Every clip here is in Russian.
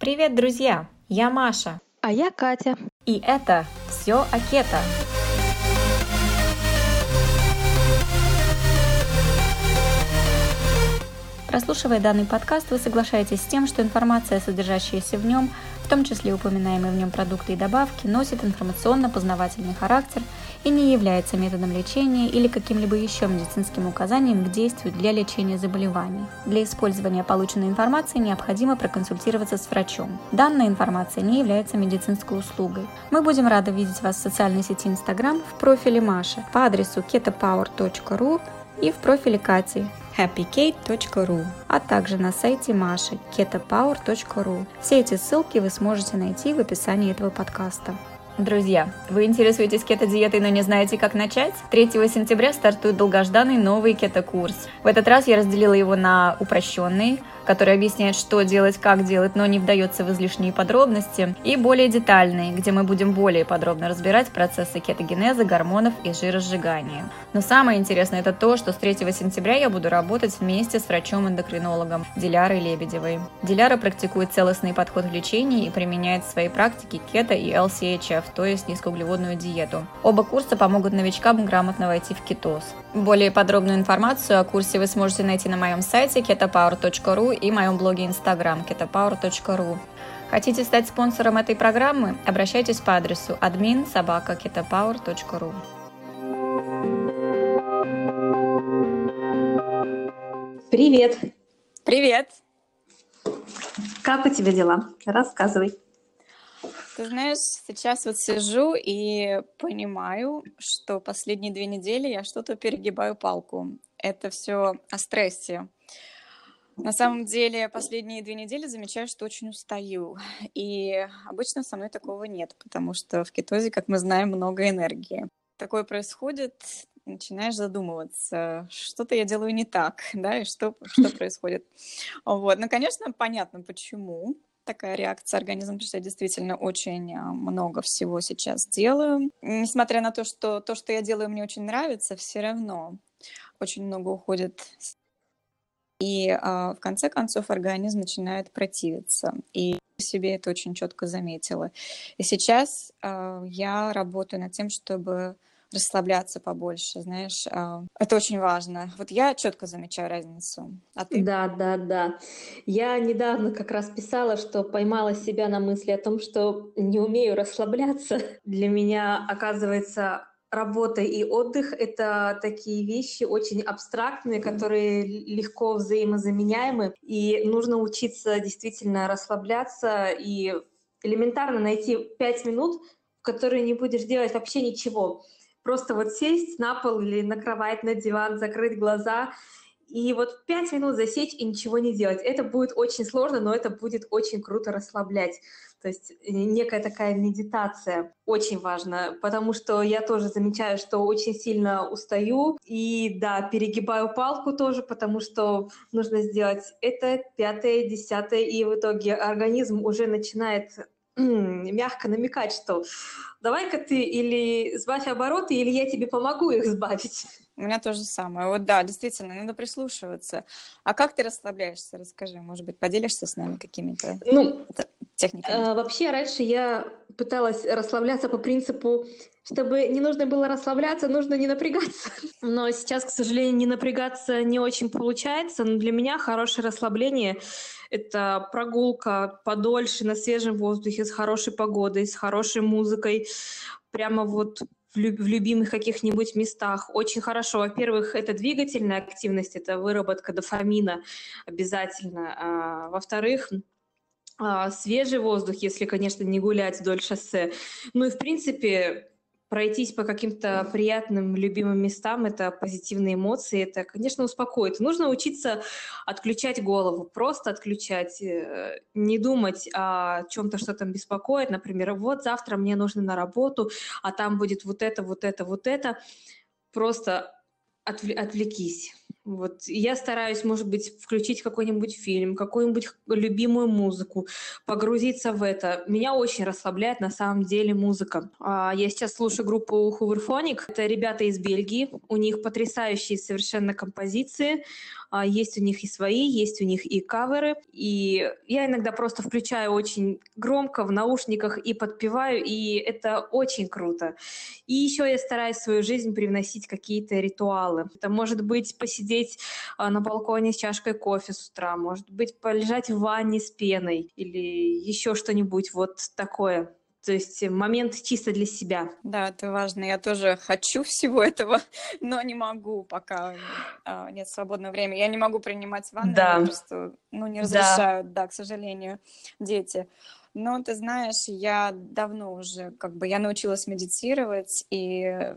Привет, друзья! Я Маша. А я Катя. И это все о кето. Прослушивая данный подкаст, вы соглашаетесь с тем, что информация, содержащаяся в нем, в том числе упоминаемые в нем продукты и добавки, носит информационно-познавательный характер и не является методом лечения или каким-либо еще медицинским указанием к действию для лечения заболеваний. Для использования полученной информации необходимо проконсультироваться с врачом. Данная информация не является медицинской услугой. Мы будем рады видеть вас в социальной сети Instagram в профиле Маши по адресу ketopower.ru и в профиле Кати happykate.ru, а также на сайте Маши ketopower.ru. Все эти ссылки вы сможете найти в описании этого подкаста. Друзья, вы интересуетесь кето-диетой, но не знаете, как начать? 3 сентября стартует долгожданный новый кето-курс. В этот раз я разделила его на упрощенный, который объясняет, что делать, как делать, но не вдается в излишние подробности, и более детальный, где мы будем более подробно разбирать процессы кетогенеза, гормонов и жиросжигания. Но самое интересное это то, что с 3 сентября я буду работать вместе с врачом-эндокринологом Дилярой Лебедевой. Диляра практикует целостный подход в лечении и применяет в своей практике кето и LCHF, то есть низкоуглеводную диету. Оба курса помогут новичкам грамотно войти в кетоз. Более подробную информацию о курсе вы сможете найти на моем сайте ketopower.ru и моем блоге Instagram ketopower.ru. Хотите стать спонсором этой программы? Обращайтесь по адресу admin собака ketopower.ru. Привет! Привет! Как у тебя дела? Рассказывай. Ты знаешь, сейчас вот сижу и понимаю, что последние две недели я что-то перегибаю палку. Это все о стрессе. На самом деле, последние две недели замечаю, что очень устаю. И обычно со мной такого нет, потому что в кетозе, как мы знаем, много энергии. Такое происходит, начинаешь задумываться, что-то я делаю не так, да, и что, что происходит. Вот. Ну, конечно, понятно, почему такая реакция организма, потому что я действительно очень а, много всего сейчас делаю. Несмотря на то, что то, что я делаю, мне очень нравится, все равно очень много уходит и а, в конце концов организм начинает противиться. И себе это очень четко заметила. И сейчас а, я работаю над тем, чтобы расслабляться побольше, знаешь, а, это очень важно. Вот я четко замечаю разницу. А ты? Да, да, да. Я недавно как раз писала, что поймала себя на мысли о том, что не умею расслабляться. Для меня, оказывается, работа и отдых — это такие вещи очень абстрактные, которые легко взаимозаменяемы, и нужно учиться действительно расслабляться и элементарно найти пять минут, в которые не будешь делать вообще ничего. Просто вот сесть на пол или на кровать, на диван, закрыть глаза и вот пять минут засечь и ничего не делать. Это будет очень сложно, но это будет очень круто расслаблять. То есть э, некая такая медитация очень важна, потому что я тоже замечаю, что очень сильно устаю и, да, перегибаю палку тоже, потому что нужно сделать это пятое, десятое, и в итоге организм уже начинает мягко намекать, что давай-ка ты или сбавь обороты, или я тебе помогу их сбавить. У меня то же самое. Вот да, действительно, надо прислушиваться. А как ты расслабляешься? Расскажи, может быть, поделишься с нами какими-то ну, техниками? Э, вообще, раньше я пыталась расслабляться по принципу, чтобы не нужно было расслабляться, нужно не напрягаться. Но сейчас, к сожалению, не напрягаться не очень получается. Но для меня хорошее расслабление — это прогулка подольше на свежем воздухе с хорошей погодой, с хорошей музыкой, прямо вот в, люб- в любимых каких-нибудь местах. Очень хорошо. Во-первых, это двигательная активность, это выработка дофамина обязательно. А, во-вторых, а, свежий воздух, если, конечно, не гулять вдоль шоссе. Ну и, в принципе, пройтись по каким-то приятным, любимым местам, это позитивные эмоции, это, конечно, успокоит. Нужно учиться отключать голову, просто отключать, э, не думать о чем-то, что там беспокоит. Например, вот завтра мне нужно на работу, а там будет вот это, вот это, вот это. Просто отвлекись Вот я стараюсь, может быть, включить какой-нибудь фильм, какую-нибудь любимую музыку, погрузиться в это. Меня очень расслабляет на самом деле музыка. А, я сейчас слушаю группу Hooverphonic. Это ребята из Бельгии. У них потрясающие совершенно композиции. А, есть у них и свои, есть у них и каверы. И я иногда просто включаю очень громко в наушниках и подпеваю, и это очень круто. И еще я стараюсь в свою жизнь привносить какие-то ритуалы. Это может быть посидеть а, на балконе с чашкой кофе с утра, может быть полежать в ванне с пеной или еще что-нибудь вот такое. То есть момент чисто для себя. Да, это важно. Я тоже хочу всего этого, но не могу, пока а, нет свободного времени. Я не могу принимать ванну, да. просто ну, не разрешают, да. да, к сожалению, дети. Но ты знаешь, я давно уже, как бы, я научилась медитировать, и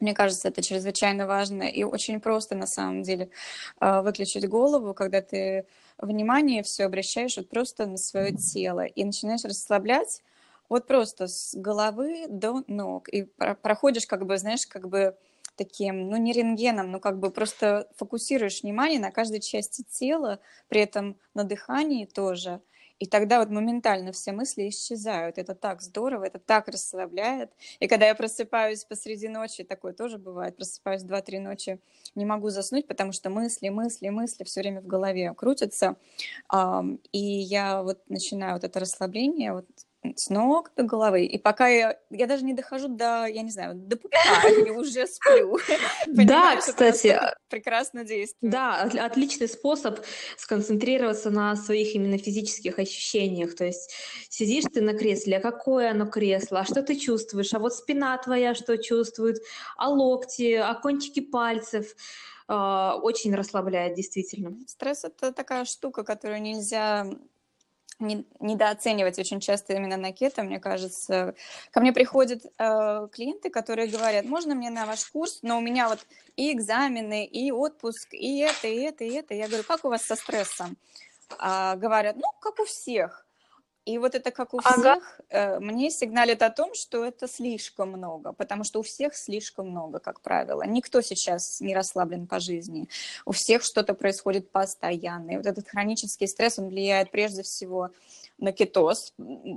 мне кажется, это чрезвычайно важно и очень просто на самом деле а, выключить голову, когда ты внимание все обращаешь вот просто на свое тело и начинаешь расслаблять вот просто с головы до ног. И проходишь, как бы, знаешь, как бы таким, ну, не рентгеном, но как бы просто фокусируешь внимание на каждой части тела, при этом на дыхании тоже. И тогда вот моментально все мысли исчезают. Это так здорово, это так расслабляет. И когда я просыпаюсь посреди ночи, такое тоже бывает, просыпаюсь 2-3 ночи, не могу заснуть, потому что мысли, мысли, мысли все время в голове крутятся. И я вот начинаю вот это расслабление, вот с ног до головы. И пока я, я даже не дохожу до, я не знаю, до пупка, я уже сплю. Да, кстати. Прекрасно действует. Да, отличный способ сконцентрироваться на своих именно физических ощущениях. То есть сидишь ты на кресле, а какое оно кресло, а что ты чувствуешь, а вот спина твоя что чувствует, а локти, а кончики пальцев а, очень расслабляет, действительно. Стресс это такая штука, которую нельзя не, недооценивать очень часто именно на кето, мне кажется. Ко мне приходят э, клиенты, которые говорят, можно мне на ваш курс, но у меня вот и экзамены, и отпуск, и это, и это, и это. Я говорю, как у вас со стрессом? А, говорят, ну, как у всех. И вот это как у ага. всех, э, мне сигналит о том, что это слишком много, потому что у всех слишком много, как правило. Никто сейчас не расслаблен по жизни. У всех что-то происходит постоянно. И вот этот хронический стресс, он влияет прежде всего на кетоз,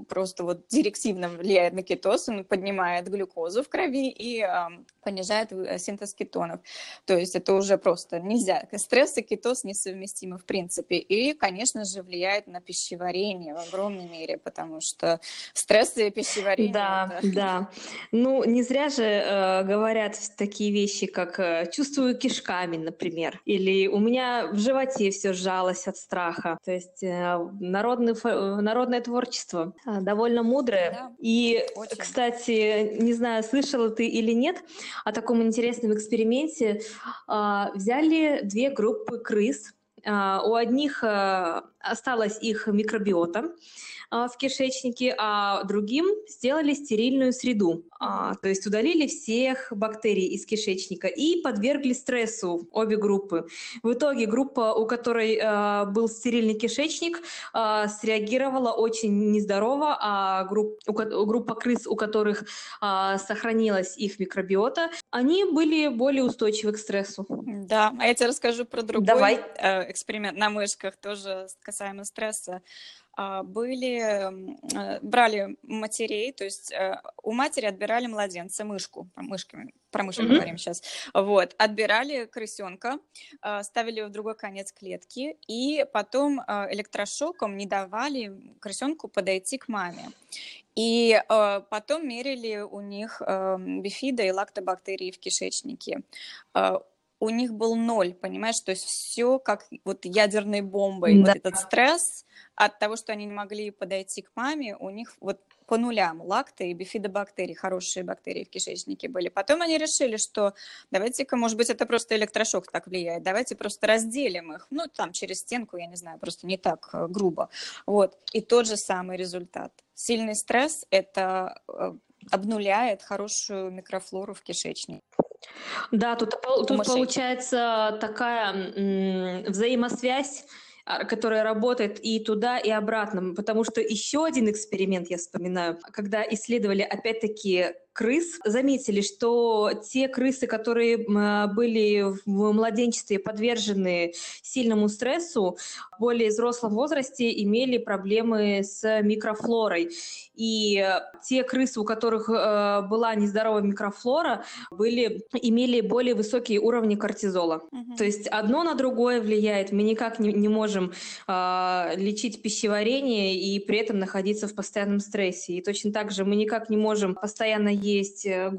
просто вот директивно влияет на кетоз, он поднимает глюкозу в крови и э, понижает синтез кетонов. То есть это уже просто нельзя. Стресс и кетоз несовместимы в принципе. И, конечно же, влияет на пищеварение в огромной мере, потому что стресс и пищеварение... Да, это... да. Ну, не зря же э, говорят такие вещи, как э, «чувствую кишками», например, или «у меня в животе все сжалось от страха». То есть э, народный, народное творчество э, довольно мудрое. Да, и, очень. кстати, не знаю, слышала ты или нет, о таком интересном эксперименте. Э, взяли две группы крыс, Uh, у одних осталась их микробиота, а, в кишечнике, а другим сделали стерильную среду. А, то есть удалили всех бактерий из кишечника и подвергли стрессу обе группы. В итоге группа, у которой а, был стерильный кишечник, среагировала очень нездорово, а групп, группа крыс, у которых сохранилась их микробиота, они были более устойчивы к стрессу. Да, а я тебе расскажу про другой Давай. Э, эксперимент на мышках, тоже касаемо стресса. А, были, э, брали матерей, то есть э, у матери отбирали младенца, мышку, мышками, про мышек mm-hmm. говорим сейчас, вот, отбирали крысенка, а, ставили в другой конец клетки, и потом а, электрошоком не давали крысенку подойти к маме. И э, потом мерили у них э, бифида и лактобактерии в кишечнике. Э, у них был ноль, понимаешь, то есть все как вот ядерной бомбой, да. вот этот стресс от того, что они не могли подойти к маме, у них вот по нулям лакты и бифидобактерии, хорошие бактерии в кишечнике были. Потом они решили, что давайте-ка, может быть, это просто электрошок так влияет, давайте просто разделим их, ну, там, через стенку, я не знаю, просто не так э, грубо. Вот, и тот же самый результат. Сильный стресс – это э, обнуляет хорошую микрофлору в кишечнике. Да, тут, тут получается такая взаимосвязь, а, которая работает и туда, и обратно. Потому что еще один эксперимент я вспоминаю, когда исследовали опять-таки крыс, заметили, что те крысы, которые были в младенчестве подвержены сильному стрессу, в более взрослом возрасте имели проблемы с микрофлорой. И те крысы, у которых э, была нездоровая микрофлора, были, имели более высокие уровни кортизола. Угу. То есть одно на другое влияет. Мы никак не, не можем э, лечить пищеварение и при этом находиться в постоянном стрессе. И точно так же мы никак не можем постоянно есть э,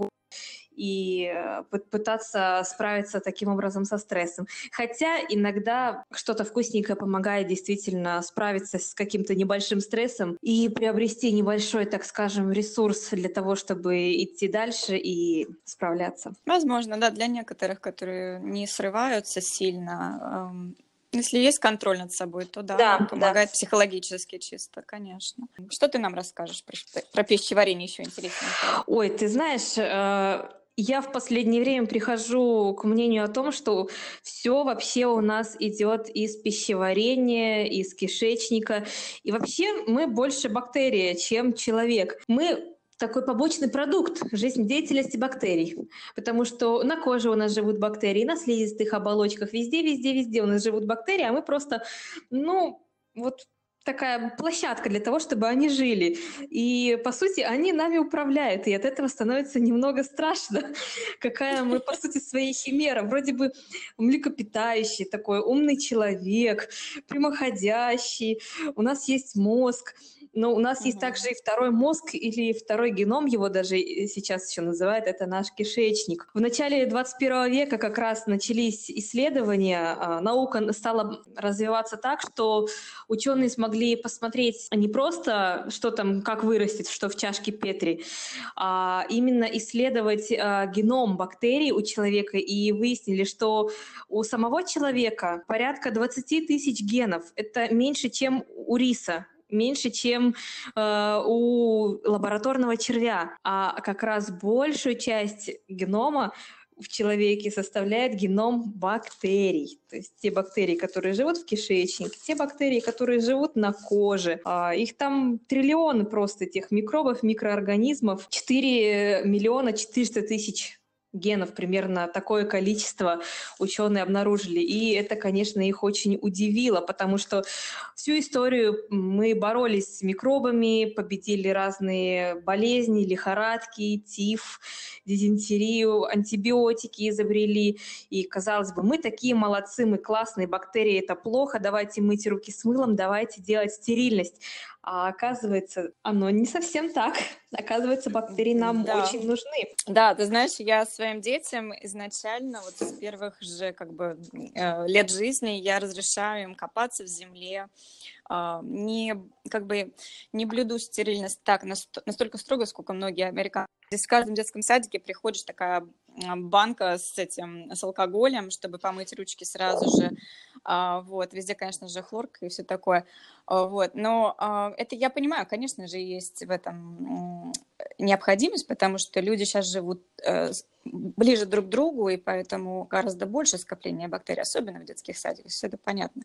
и э, пытаться справиться таким образом со стрессом. Хотя иногда что-то вкусненькое помогает действительно справиться с каким-то небольшим стрессом и приобрести небольшой, так скажем, ресурс для того, чтобы идти дальше и справляться. Возможно, да, для некоторых, которые не срываются сильно, если есть контроль над собой, то да, да помогает да. психологически чисто, конечно. Что ты нам расскажешь про, про пищеварение еще интереснее? Ой, ты знаешь, э, я в последнее время прихожу к мнению о том, что все вообще у нас идет из пищеварения, из кишечника. И вообще мы больше бактерия, чем человек. Мы такой побочный продукт жизнедеятельности бактерий, потому что на коже у нас живут бактерии, на слизистых оболочках, везде, везде, везде у нас живут бактерии, а мы просто, ну, вот такая площадка для того, чтобы они жили. И, по сути, они нами управляют, и от этого становится немного страшно, какая мы, по сути, своей химера. Вроде бы млекопитающий такой, умный человек, прямоходящий, у нас есть мозг, но у нас угу. есть также и второй мозг или второй геном, его даже сейчас еще называют, это наш кишечник. В начале 21 века как раз начались исследования, а, наука стала развиваться так, что ученые смогли посмотреть не просто, что там, как вырастет, что в чашке Петри, а именно исследовать а, геном бактерий у человека и выяснили, что у самого человека порядка 20 тысяч генов. Это меньше, чем у риса меньше, чем э, у лабораторного червя, а как раз большую часть генома в человеке составляет геном бактерий. То есть те бактерии, которые живут в кишечнике, те бактерии, которые живут на коже. А, их там триллионы просто, этих микробов, микроорганизмов. 4 миллиона 400 тысяч генов, примерно такое количество ученые обнаружили. И это, конечно, их очень удивило, потому что всю историю мы боролись с микробами, победили разные болезни, лихорадки, тиф, дизентерию, антибиотики изобрели. И, казалось бы, мы такие молодцы, мы классные, бактерии это плохо, давайте мыть руки с мылом, давайте делать стерильность. А оказывается, оно не совсем так. Оказывается, бактерии нам да. очень нужны. Да, ты знаешь, я своим детям изначально, вот с первых же как бы э, лет жизни, я разрешаю им копаться в земле, а, не как бы не блюду стерильность так настолько строго, сколько многие американцы. Здесь в каждом детском садике приходишь такая банка с этим, с алкоголем, чтобы помыть ручки сразу же. А, вот, везде, конечно же, хлорка и все такое. А, вот, но это я понимаю, конечно же, есть в этом необходимость, потому что люди сейчас живут э, ближе друг к другу, и поэтому гораздо больше скопления бактерий, особенно в детских садиках, все это понятно.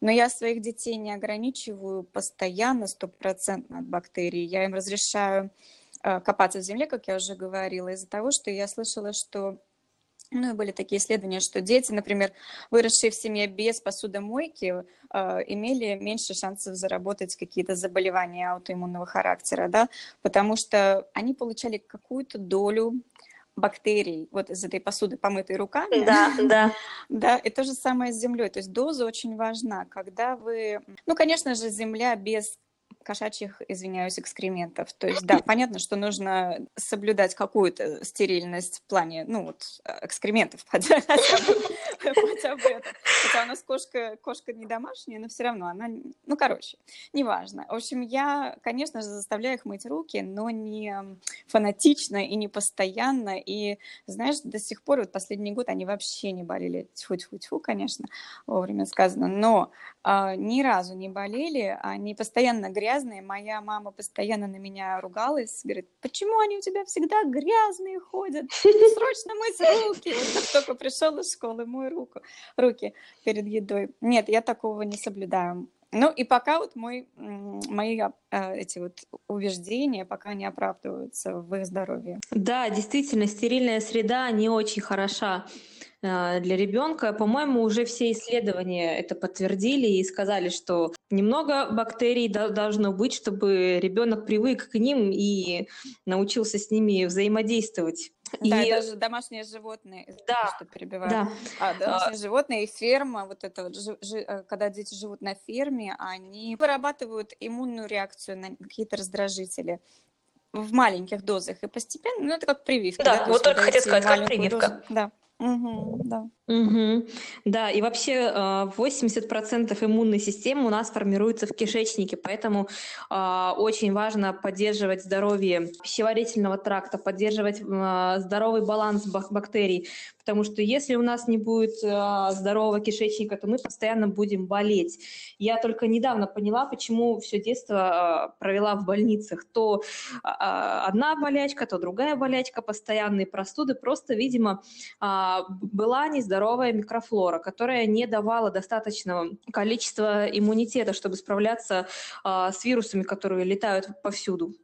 Но я своих детей не ограничиваю постоянно, стопроцентно от бактерий. Я им разрешаю копаться в земле, как я уже говорила, из-за того, что я слышала, что ну и были такие исследования, что дети, например, выросшие в семье без посудомойки, э, имели меньше шансов заработать какие-то заболевания аутоиммунного характера, да, потому что они получали какую-то долю бактерий вот из этой посуды, помытой руками. Да, да. Да, и то же самое с землей. То есть доза очень важна. Когда вы... Ну, конечно же, земля без кошачьих, извиняюсь, экскрементов. То есть, да, понятно, что нужно соблюдать какую-то стерильность в плане, ну, вот, экскрементов, хотя бы это. Хотя у нас кошка, кошка не домашняя, но все равно она, ну, короче, неважно. В общем, я, конечно же, заставляю их мыть руки, но не фанатично и не постоянно. И, знаешь, до сих пор, вот последний год они вообще не болели. Тьфу-тьфу-тьфу, конечно, вовремя сказано. Но э, ни разу не болели, они постоянно грязные. Моя мама постоянно на меня ругалась, говорит, почему они у тебя всегда грязные ходят? Срочно мыть руки. Как только пришел из школы, мой руку, руки перед едой. Нет, я такого не соблюдаю. Ну и пока вот мой, мои а, эти вот убеждения пока не оправдываются в их здоровье. Да, действительно, стерильная среда не очень хороша а, для ребенка. По-моему, уже все исследования это подтвердили и сказали, что немного бактерий должно быть, чтобы ребенок привык к ним и научился с ними взаимодействовать. Да, и... даже домашние животные, да, что перебиваю. Да. А, домашние а... животные и ферма, вот это вот, жи, жи, э, когда дети живут на ферме, они вырабатывают иммунную реакцию на какие-то раздражители в маленьких дозах и постепенно, ну это как прививка. Да, да вот только хотел сказать, как прививка. Дозу, да. Угу, да. Угу. Да, и вообще 80% э, иммунной системы у нас формируется в кишечнике, поэтому э, очень важно поддерживать здоровье пищеварительного тракта, поддерживать э, здоровый баланс бактерий, потому что если у нас не будет э, здорового кишечника, то мы постоянно будем болеть. Я только недавно поняла, почему все детство э, провела в больницах. То э, одна болячка, то другая болячка, постоянные простуды, просто, видимо, была нездоровая микрофлора, которая не давала достаточного количества иммунитета, чтобы справляться с вирусами, которые летают повсюду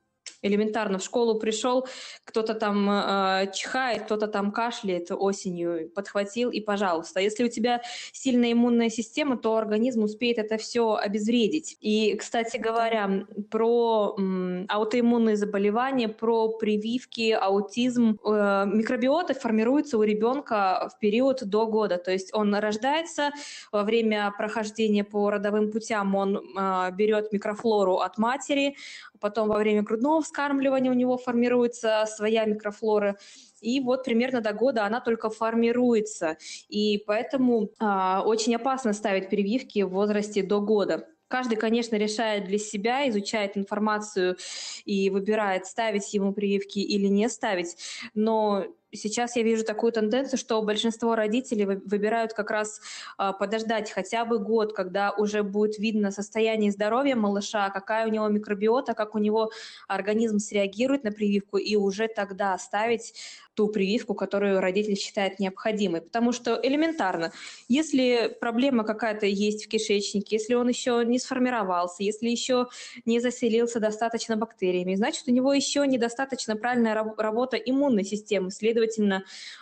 элементарно в школу пришел, кто-то там э, чихает, кто-то там кашляет осенью, подхватил и пожалуйста. Если у тебя сильная иммунная система, то организм успеет это все обезвредить. И, кстати говоря, про м, аутоиммунные заболевания, про прививки, аутизм, э, микробиота формируется у ребенка в период до года. То есть он рождается во время прохождения по родовым путям, он э, берет микрофлору от матери, потом во время грудного вскармливания у него формируется своя микрофлора, и вот примерно до года она только формируется, и поэтому а, очень опасно ставить прививки в возрасте до года. Каждый, конечно, решает для себя, изучает информацию и выбирает, ставить ему прививки или не ставить, но сейчас я вижу такую тенденцию, что большинство родителей выбирают как раз а, подождать хотя бы год, когда уже будет видно состояние здоровья малыша, какая у него микробиота, как у него организм среагирует на прививку, и уже тогда ставить ту прививку, которую родитель считает необходимой. Потому что элементарно, если проблема какая-то есть в кишечнике, если он еще не сформировался, если еще не заселился достаточно бактериями, значит, у него еще недостаточно правильная работа иммунной системы. Следовательно,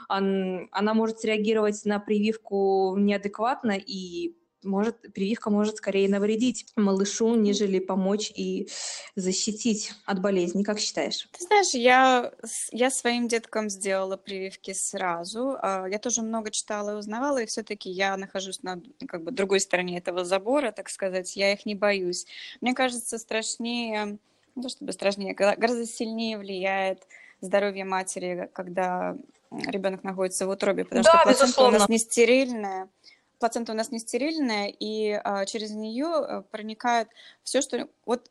он, она может среагировать на прививку неадекватно и может, прививка может скорее навредить малышу, нежели помочь и защитить от болезни. Как считаешь? Ты знаешь, я, я своим деткам сделала прививки сразу. А, я тоже много читала и узнавала, и все-таки я нахожусь на как бы, другой стороне этого забора, так сказать. Я их не боюсь. Мне кажется, страшнее, не то чтобы страшнее, гораздо сильнее влияет здоровье матери, когда ребенок находится в утробе, потому да, что плацента у нас не стерильная плацента у нас не стерильная, и а, через нее э, проникает все, что вот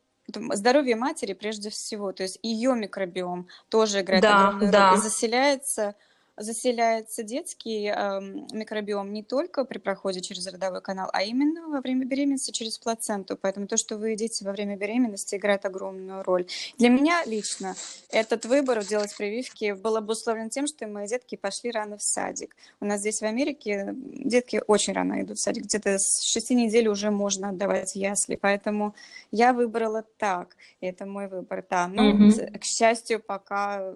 здоровье матери прежде всего, то есть ее микробиом тоже играет да, огромную да. роль и заселяется заселяется детский э, микробиом не только при проходе через родовой канал, а именно во время беременности через плаценту. Поэтому то, что вы едите во время беременности, играет огромную роль. Для меня лично этот выбор делать прививки был обусловлен тем, что мои детки пошли рано в садик. У нас здесь в Америке детки очень рано идут в садик. Где-то с 6 недель уже можно отдавать ясли. Поэтому я выбрала так. Это мой выбор, да. Но, mm-hmm. к счастью, пока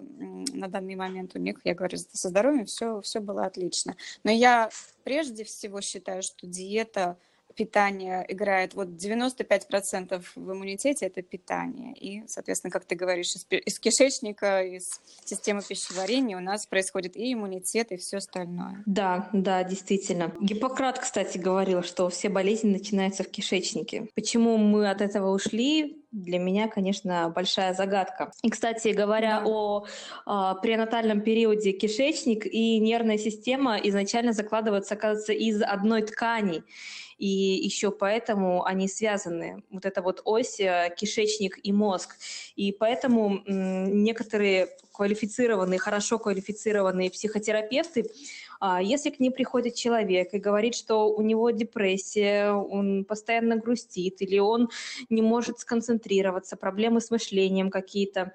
на данный момент у них, я говорю, с здоровьем все, все было отлично. Но я прежде всего считаю, что диета питание играет вот 95% в иммунитете это питание. И, соответственно, как ты говоришь, из, из кишечника, из системы пищеварения у нас происходит и иммунитет, и все остальное. Да, да, действительно. Гиппократ, кстати, говорил, что все болезни начинаются в кишечнике. Почему мы от этого ушли? для меня, конечно, большая загадка. И, кстати, говоря да. о э, пренатальном периоде, кишечник и нервная система изначально закладываются, оказывается, из одной ткани и еще поэтому они связаны. Вот эта вот ось э, кишечник и мозг. И поэтому некоторые квалифицированные, хорошо квалифицированные психотерапевты, а, если к ним приходит человек и говорит, что у него депрессия, он постоянно грустит или он не может сконцентрироваться, проблемы с мышлением какие-то,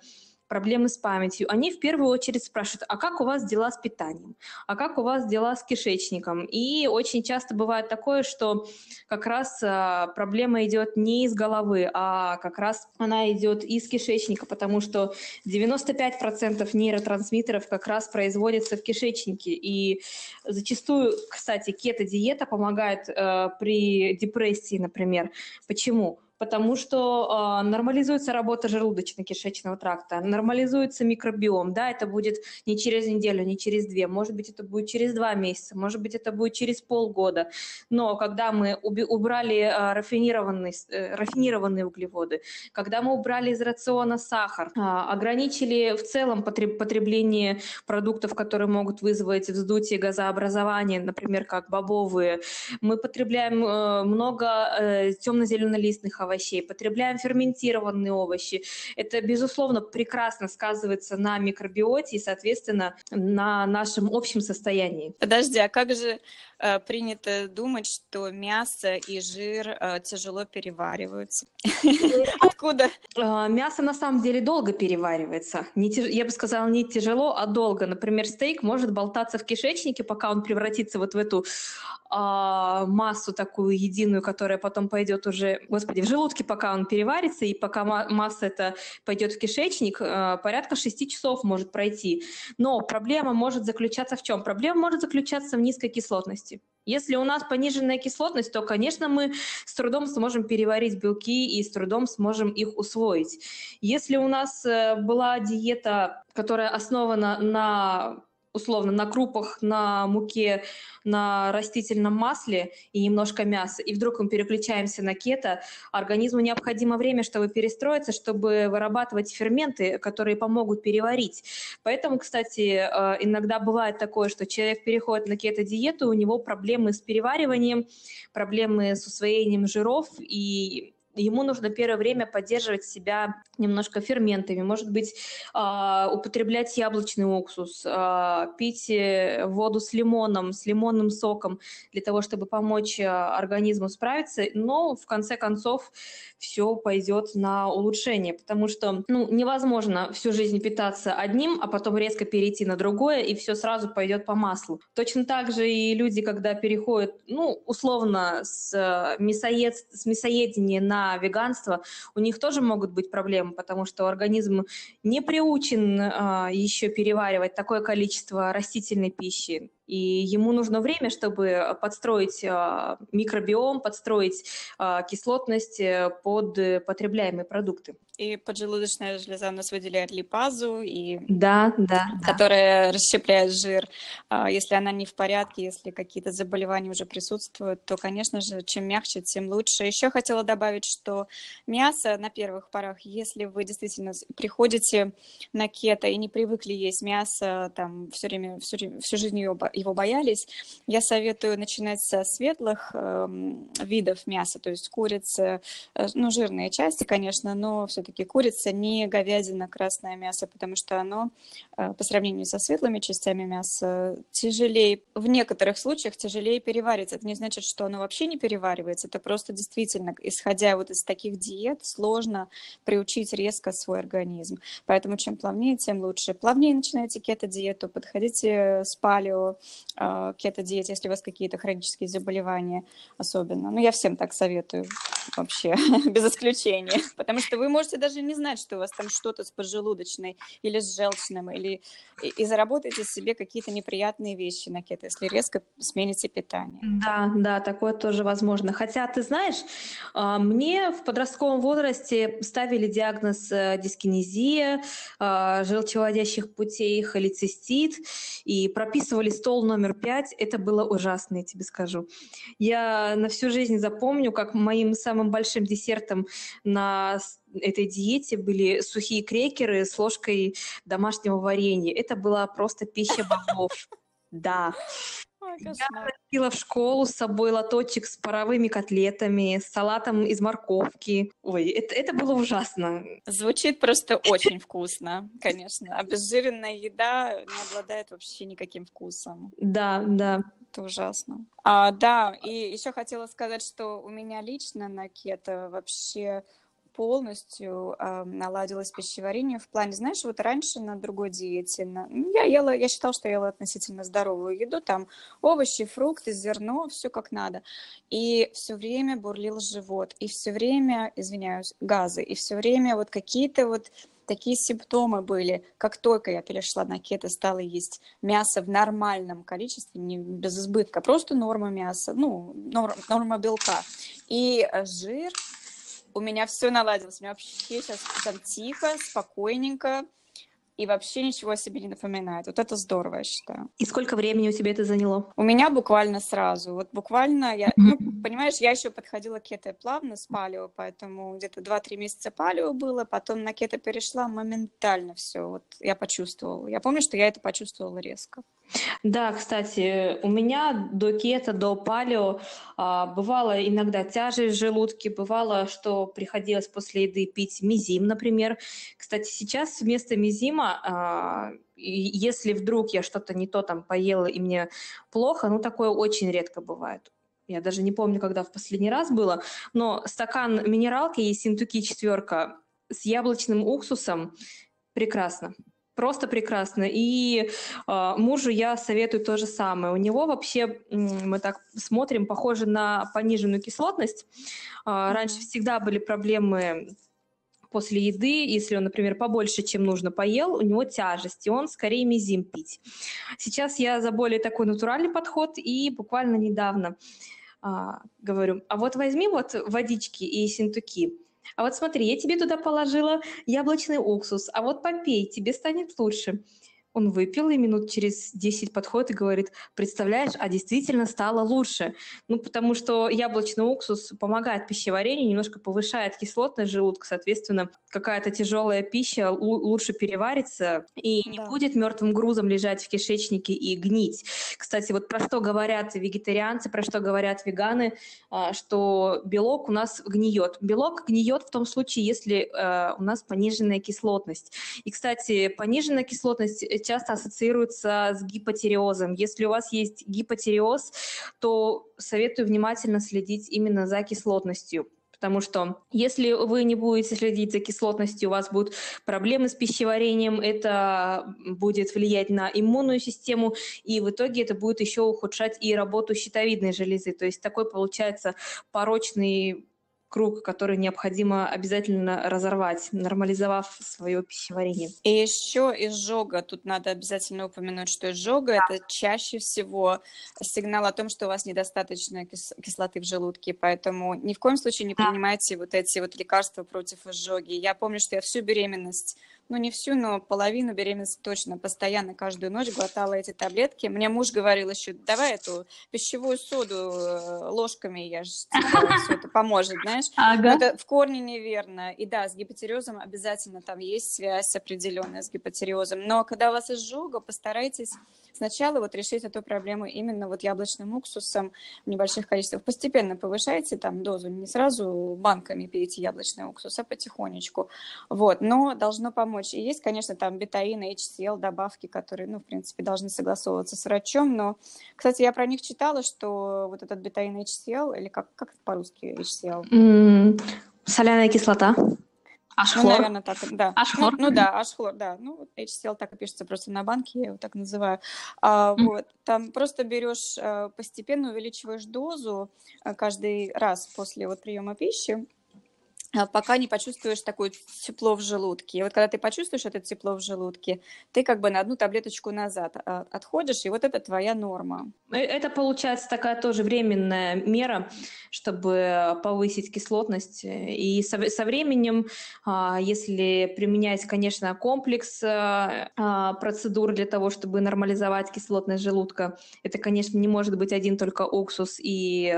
проблемы с памятью, они в первую очередь спрашивают, а как у вас дела с питанием, а как у вас дела с кишечником. И очень часто бывает такое, что как раз а, проблема идет не из головы, а как раз она идет из кишечника, потому что 95% нейротрансмиттеров как раз производятся в кишечнике. И зачастую, кстати, кето-диета помогает э, при депрессии, например. Почему? Потому что э, нормализуется работа желудочно-кишечного тракта, нормализуется микробиом, да, это будет не через неделю, не через две, может быть, это будет через два месяца, может быть, это будет через полгода, но когда мы убрали э, рафинированные, э, рафинированные углеводы, когда мы убрали из рациона сахар, э, ограничили в целом потреб, потребление продуктов, которые могут вызвать вздутие газообразования, например, как бобовые, мы потребляем э, много э, темно-зеленолистных овощей, потребляем ферментированные овощи. Это, безусловно, прекрасно сказывается на микробиоте и, соответственно, на нашем общем состоянии. Подожди, а как же э, принято думать, что мясо и жир э, тяжело перевариваются? Откуда? Э, мясо на самом деле долго переваривается. Я бы сказала, не тяжело, а долго. Например, стейк может болтаться в кишечнике, пока он превратится вот в эту а, массу такую единую, которая потом пойдет уже, господи, в желудке, пока он переварится, и пока масса это пойдет в кишечник, а, порядка 6 часов может пройти. Но проблема может заключаться в чем? Проблема может заключаться в низкой кислотности. Если у нас пониженная кислотность, то, конечно, мы с трудом сможем переварить белки и с трудом сможем их усвоить. Если у нас э, была диета, которая основана на условно на крупах, на муке, на растительном масле и немножко мяса, и вдруг мы переключаемся на кето, организму необходимо время, чтобы перестроиться, чтобы вырабатывать ферменты, которые помогут переварить. Поэтому, кстати, э, иногда бывает такое, что человек переходит на кето-диету, у него проблемы с перевариванием, проблемы с усвоением жиров, и ему нужно первое время поддерживать себя немножко ферментами, может быть, э, употреблять яблочный уксус, э, пить э, воду с лимоном, с лимонным соком для того, чтобы помочь э, организму справиться, но в конце концов все пойдет на улучшение, потому что ну, невозможно всю жизнь питаться одним, а потом резко перейти на другое, и все сразу пойдет по маслу. Точно так же и люди, когда переходят, ну, условно, с, э, мясоед... с мясоедения на веганство, у них тоже могут быть проблемы, потому что организм не приучен а, еще переваривать такое количество растительной пищи и ему нужно время, чтобы подстроить а, микробиом, подстроить а, кислотность э, под потребляемые продукты. И поджелудочная железа у нас выделяет липазу, и... да, да, которая да. расщепляет жир. А, если она не в порядке, если какие-то заболевания уже присутствуют, то, конечно же, чем мягче, тем лучше. Еще хотела добавить, что мясо на первых порах, если вы действительно приходите на кето и не привыкли есть мясо, там все время, всю, всю жизнь его, его боялись, я советую начинать со светлых э, видов мяса, то есть курицы, э, ну, жирные части, конечно, но все все-таки курица, не говядина, красное мясо, потому что оно э, по сравнению со светлыми частями мяса тяжелее, в некоторых случаях тяжелее переварится. Это не значит, что оно вообще не переваривается, это просто действительно, исходя вот из таких диет, сложно приучить резко свой организм. Поэтому чем плавнее, тем лучше. Плавнее начинайте кето-диету, подходите с палео, э, кето-диете, если у вас какие-то хронические заболевания особенно. Ну, я всем так советую вообще, без исключения. Потому что вы можете даже не знать, что у вас там что-то с поджелудочной или с желчным, или и, и заработаете себе какие-то неприятные вещи на кето, если резко смените питание. Да, да, такое тоже возможно. Хотя, ты знаешь, а, мне в подростковом возрасте ставили диагноз э, дискинезия, а, желчеводящих путей, холецистит, и прописывали стол номер пять. Это было ужасно, я тебе скажу. Я на всю жизнь запомню, как моим самым большим десертом на этой диете были сухие крекеры с ложкой домашнего варенья. Это была просто пища богов. Да. Я носила в школу с собой лоточек с паровыми котлетами, с салатом из морковки. Ой, это, это было ужасно. Звучит просто очень вкусно, конечно. Обезжиренная еда не обладает вообще никаким вкусом. Да, да. Это ужасно. А, да, и еще хотела сказать, что у меня лично на кето вообще полностью э, наладилось пищеварение в плане, знаешь, вот раньше на другой диете на... Ну, я ела, я считала, что ела относительно здоровую еду, там овощи, фрукты, зерно, все как надо. И все время бурлил живот, и все время, извиняюсь, газы, и все время вот какие-то вот такие симптомы были, как только я перешла на кето, стала есть мясо в нормальном количестве, не без избытка, просто норма мяса, ну, норма, норма белка. И э, жир, у меня все наладилось, у меня вообще сейчас там тихо, спокойненько, и вообще ничего о себе не напоминает. Вот это здорово, я считаю. И сколько времени у тебя это заняло? У меня буквально сразу. Вот буквально я, ну, понимаешь, я еще подходила к кето плавно с палео, поэтому где-то 2-3 месяца палео было, потом на кето перешла моментально все. Вот я почувствовала. Я помню, что я это почувствовала резко. Да, кстати, у меня до кето, до палео а, бывало иногда тяжесть в желудке, бывало, что приходилось после еды пить мизим, например. Кстати, сейчас вместо мизима, а, если вдруг я что-то не то там поела и мне плохо, ну такое очень редко бывает. Я даже не помню, когда в последний раз было, но стакан минералки и синтуки четверка с яблочным уксусом прекрасно просто прекрасно. И э, мужу я советую то же самое. У него вообще, мы так смотрим, похоже на пониженную кислотность. Э, раньше всегда были проблемы после еды, если он, например, побольше, чем нужно поел, у него тяжесть, и он скорее мизим пить. Сейчас я за более такой натуральный подход, и буквально недавно а, говорю, а вот возьми вот водички и синтуки, а вот смотри, я тебе туда положила яблочный уксус, а вот попей, тебе станет лучше. Он выпил и минут через 10 подходит и говорит, представляешь, а действительно стало лучше. Ну, потому что яблочный уксус помогает пищеварению, немножко повышает кислотность желудка, соответственно, какая-то тяжелая пища лучше переварится и да. не будет мертвым грузом лежать в кишечнике и гнить. Кстати, вот про что говорят вегетарианцы, про что говорят веганы, а, что белок у нас гниет. Белок гниет в том случае, если э, у нас пониженная кислотность. И, кстати, пониженная кислотность часто ассоциируется с гипотереозом. Если у вас есть гипотереоз, то советую внимательно следить именно за кислотностью. Потому что если вы не будете следить за кислотностью, у вас будут проблемы с пищеварением, это будет влиять на иммунную систему, и в итоге это будет еще ухудшать и работу щитовидной железы. То есть такой получается порочный круг, который необходимо обязательно разорвать, нормализовав свое пищеварение. И еще изжога. Тут надо обязательно упомянуть, что изжога да. это чаще всего сигнал о том, что у вас недостаточно кис- кислоты в желудке, поэтому ни в коем случае не да. принимайте вот эти вот лекарства против изжоги. Я помню, что я всю беременность ну не всю, но половину беременности точно, постоянно каждую ночь глотала эти таблетки. Мне муж говорил еще, давай эту пищевую соду э, ложками, я же все это поможет, знаешь. Ага. это в корне неверно. И да, с гипотериозом обязательно там есть связь определенная с гипотериозом. Но когда у вас изжога, постарайтесь сначала вот решить эту проблему именно вот яблочным уксусом в небольших количествах. Постепенно повышайте там дозу, не сразу банками пейте яблочный уксус, а потихонечку. Вот, но должно помочь. И есть, конечно, там бетаин, HCl добавки, которые, ну, в принципе, должны согласовываться с врачом, но, кстати, я про них читала, что вот этот бетаин HCl, или как, как по-русски HCl? Mm, соляная кислота. Ашхлор. Ну, наверное, так, да. Ашхлор. Ну, ну да, ашхлор, да. Ну, HCl так и пишется просто на банке, я его так называю. А, mm. Вот, там просто берешь, э, постепенно увеличиваешь дозу э, каждый раз после вот приема пищи, пока не почувствуешь такое тепло в желудке. И вот когда ты почувствуешь это тепло в желудке, ты как бы на одну таблеточку назад а, отходишь, и вот это твоя норма. Э, это получается такая тоже временная мера, чтобы повысить кислотность. И со, со временем, а, если применять, конечно, комплекс процедур для того, чтобы нормализовать кислотность желудка, это, конечно, не может быть один только уксус и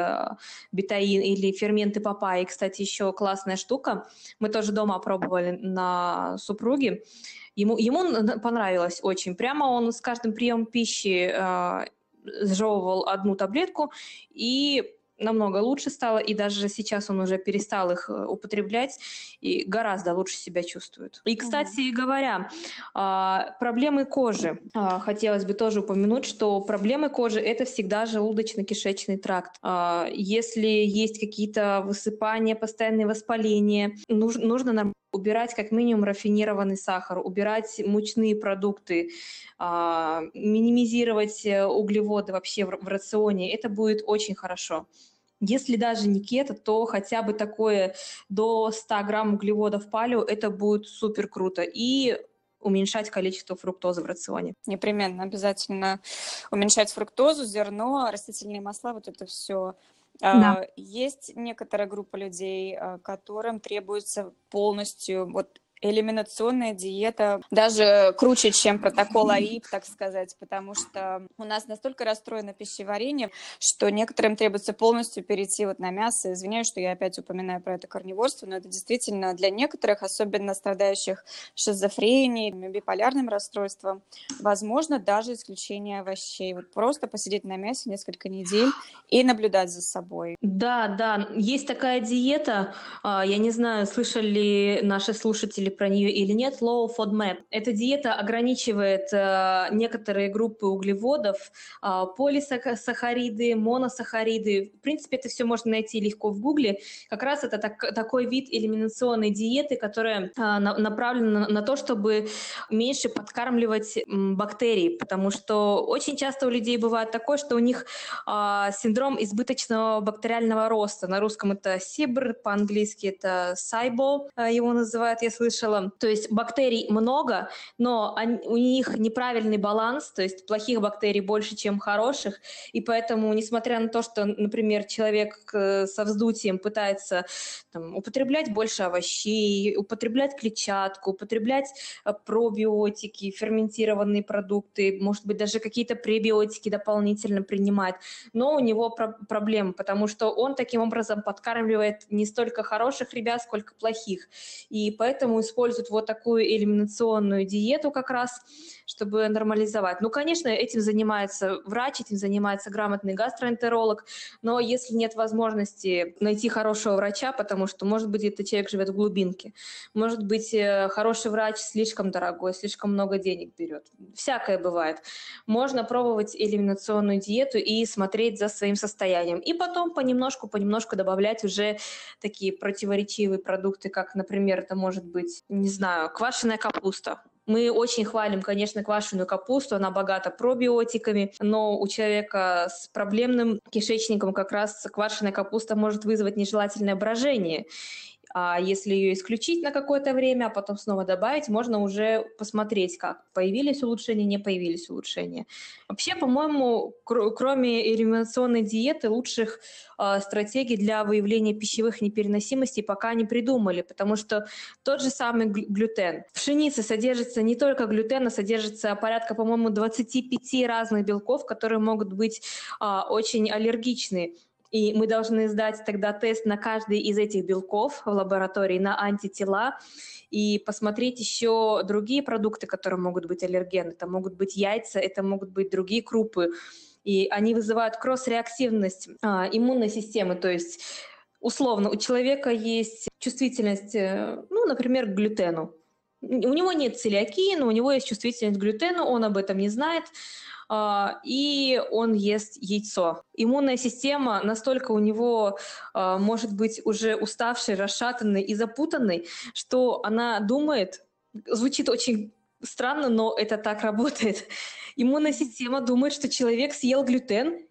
бетаин или ферменты папайи. Кстати, еще классная штука. Мы тоже дома пробовали на супруге. Ему, ему понравилось очень. Прямо он с каждым приемом пищи э, сжевывал одну таблетку и намного лучше стало, и даже сейчас он уже перестал их э, употреблять и гораздо лучше себя чувствует. И, кстати говоря, а, проблемы кожи. А, хотелось бы тоже упомянуть, что проблемы кожи – это всегда желудочно-кишечный тракт. А, если есть какие-то высыпания, постоянные воспаления, нужно убирать как минимум рафинированный сахар, убирать мучные продукты, минимизировать э, углеводы вообще в рационе. Это будет очень хорошо. Если даже не кето, то хотя бы такое до 100 грамм углеводов палео, это будет супер круто. И уменьшать количество фруктозы в рационе. Непременно, обязательно уменьшать фруктозу, зерно, растительные масла, вот это все да. Есть некоторая группа людей, а, которым требуется полностью вот элиминационная диета даже круче, чем протокол АИП, так сказать, потому что у нас настолько расстроено пищеварение, что некоторым требуется полностью перейти вот на мясо. Извиняюсь, что я опять упоминаю про это карниворство, но это действительно для некоторых, особенно страдающих шизофренией, биполярным расстройством, возможно даже исключение овощей. Вот просто посидеть на мясе несколько недель и наблюдать за собой. Да, да, есть такая диета, а, я не знаю, слышали наши слушатели слышали про нее или нет, Low FODMAP. Эта диета ограничивает э, некоторые группы углеводов, э, полисахариды, моносахариды. В принципе, это все можно найти легко в Гугле. Как раз это так, такой вид элиминационной диеты, которая на, направлена на, то, чтобы меньше подкармливать бактерии, потому что очень часто у людей бывает такое, что у них э, синдром избыточного бактериального роста. На русском это СИБР, по-английски это SIBO, э, его называют, я слышала слышала. То есть бактерий много, но они, у них неправильный баланс, то есть плохих бактерий больше, чем хороших, и поэтому, несмотря на то, что, например, человек э, со вздутием пытается там, употреблять больше овощей, употреблять клетчатку, употреблять э, пробиотики, ферментированные продукты, может быть, даже какие-то пребиотики дополнительно принимать, но у него про- проблемы, потому что он таким образом подкармливает не столько хороших ребят, сколько плохих, и поэтому используют вот такую элиминационную диету как раз, чтобы нормализовать. Ну, конечно, этим занимается врач, этим занимается грамотный гастроэнтеролог, но если нет возможности найти хорошего врача, потому что, может быть, этот человек живет в глубинке, может быть, э, хороший врач слишком дорогой, слишком много денег берет. Всякое бывает. Можно пробовать элиминационную диету и смотреть за своим состоянием. И потом понемножку-понемножку добавлять уже такие противоречивые продукты, как, например, это может быть не знаю, квашеная капуста. Мы очень хвалим, конечно, квашеную капусту, она богата пробиотиками, но у человека с проблемным кишечником как раз квашеная капуста может вызвать нежелательное брожение. А если ее исключить на какое-то время, а потом снова добавить, можно уже посмотреть, как появились улучшения, не появились улучшения. Вообще, по-моему, кр- кроме элиминационной диеты, лучших э, стратегий для выявления пищевых непереносимостей пока не придумали, потому что тот же самый глютен. В пшенице содержится не только глютен, а содержится порядка, по-моему, 25 разных белков, которые могут быть э, очень аллергичны. И мы должны сдать тогда тест на каждый из этих белков в лаборатории на антитела и посмотреть еще другие продукты, которые могут быть аллергены. Это могут быть яйца, это могут быть другие крупы. И они вызывают кросс-реактивность а, иммунной системы, то есть условно у человека есть чувствительность, э, ну, например, к глютену. У него нет целиакии, но у него есть чувствительность к глютену, он об этом не знает. А, и он ест яйцо. Иммунная система настолько у него а, может быть уже уставшей, расшатанной и запутанной, что она думает, звучит очень странно, но это так работает. Иммунная система думает, что человек съел глютен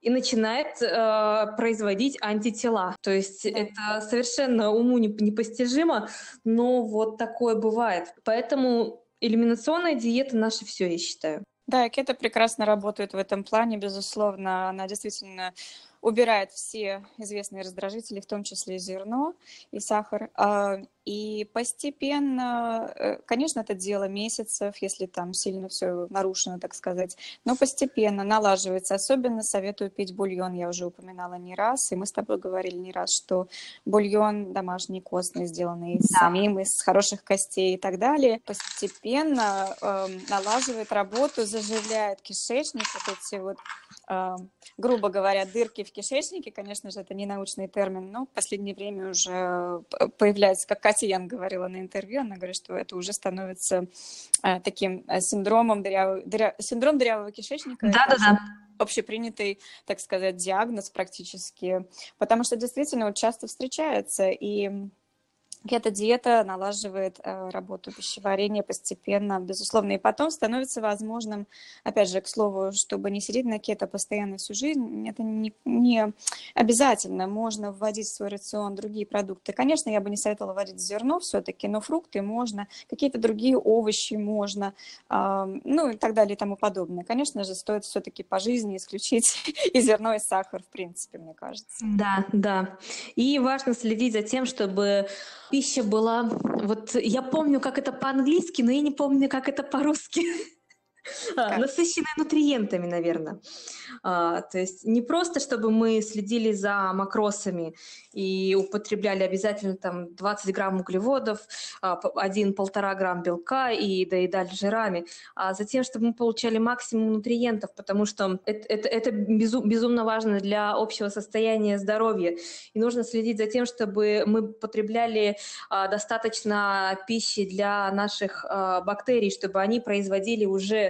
и начинает э, производить антитела. То есть это совершенно уму непостижимо, но вот такое бывает. Поэтому элиминационная диета наша все, я считаю. Да, кето прекрасно работает в этом плане, безусловно. Она действительно убирает все известные раздражители, в том числе зерно и сахар. И постепенно, э, конечно, это дело месяцев, если там сильно все нарушено, так сказать, но постепенно налаживается. Особенно советую пить бульон, я уже упоминала не раз, и мы с тобой говорили не раз, что бульон домашний, костный, сделанный да. самим, из хороших костей и так далее, постепенно э, налаживает работу, заживляет кишечник, вот эти вот э, грубо говоря, дырки в кишечнике, конечно же, это не научный термин, но в последнее время уже появляется, как Катя Ян говорила на интервью, она говорит, что это уже становится э, таким э, синдромом дырявого, дыря, синдром дырявого кишечника. Да-да-да общепринятый, так сказать, диагноз практически, потому что действительно вот часто встречается, и Кето-диета налаживает э, работу пищеварения постепенно, безусловно, и потом становится возможным, опять же, к слову, чтобы не сидеть на кето постоянно всю жизнь, это не, не обязательно, можно вводить в свой рацион другие продукты. Конечно, я бы не советовала вводить зерно все-таки, но фрукты можно, какие-то другие овощи можно, ну и так далее и тому подобное. Конечно же, стоит все-таки по жизни исключить и зерно, и сахар, в принципе, мне кажется. Да, да. И важно следить за тем, чтобы пища была... Вот я помню, как это по-английски, но я не помню, как это по-русски. А, насыщенная нутриентами, наверное. А, то есть не просто, чтобы мы следили за макросами и употребляли обязательно там 20 грамм углеводов, 1-1,5 а, грамм белка и доедали жирами, а затем, чтобы мы получали максимум нутриентов, потому что это, это, это безумно важно для общего состояния здоровья. И нужно следить за тем, чтобы мы потребляли достаточно пищи для наших бактерий, чтобы они производили уже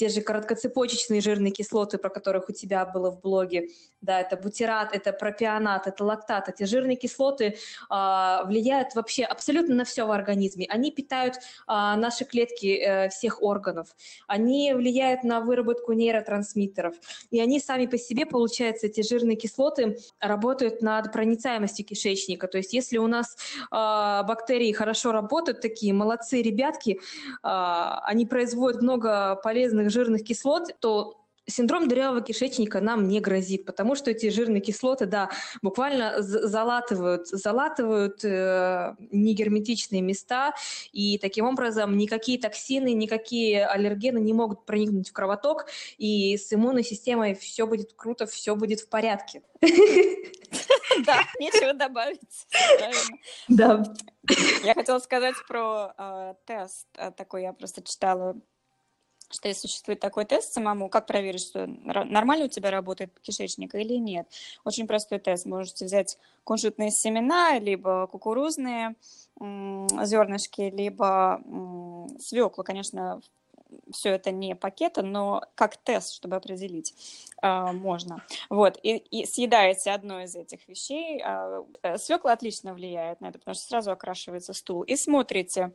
те же короткоцепочечные жирные кислоты, про которых у тебя было в блоге, да, это бутират, это пропионат, это лактат, эти жирные кислоты э, влияют вообще абсолютно на все в организме. Они питают э, наши клетки э, всех органов, они влияют на выработку нейротрансмиттеров, и они сами по себе, получается, эти жирные кислоты работают над проницаемостью кишечника. То есть если у нас э, бактерии хорошо работают, такие молодцы ребятки, э, они производят много полезных жирных кислот, то синдром дырявого кишечника нам не грозит, потому что эти жирные кислоты, да, буквально залатывают, залатывают э, негерметичные места, и таким образом никакие токсины, никакие аллергены не могут проникнуть в кровоток, и с иммунной системой все будет круто, все будет в порядке. Да, нечего добавить. Да. Я хотела сказать про э, тест э, такой, я просто читала что если существует такой тест самому, как проверить, что нормально у тебя работает кишечник или нет. Очень простой тест. Можете взять кунжутные семена, либо кукурузные зернышки, либо свеклу. Конечно, все это не пакета, но как тест, чтобы определить, э, можно. Вот, и, и съедаете одно из этих вещей. Э, свекла отлично влияет на это, потому что сразу окрашивается стул. И смотрите,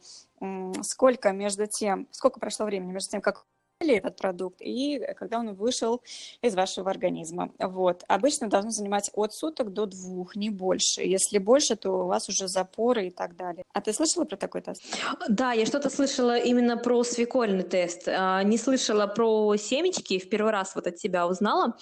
сколько между тем, сколько прошло времени между тем, как этот продукт и когда он вышел из вашего организма. Вот. Обычно должно занимать от суток до двух, не больше. Если больше, то у вас уже запоры и так далее. А ты слышала про такой тест? Да, я что-то слышала именно про свекольный тест. А, не слышала про семечки, в первый раз вот от тебя узнала,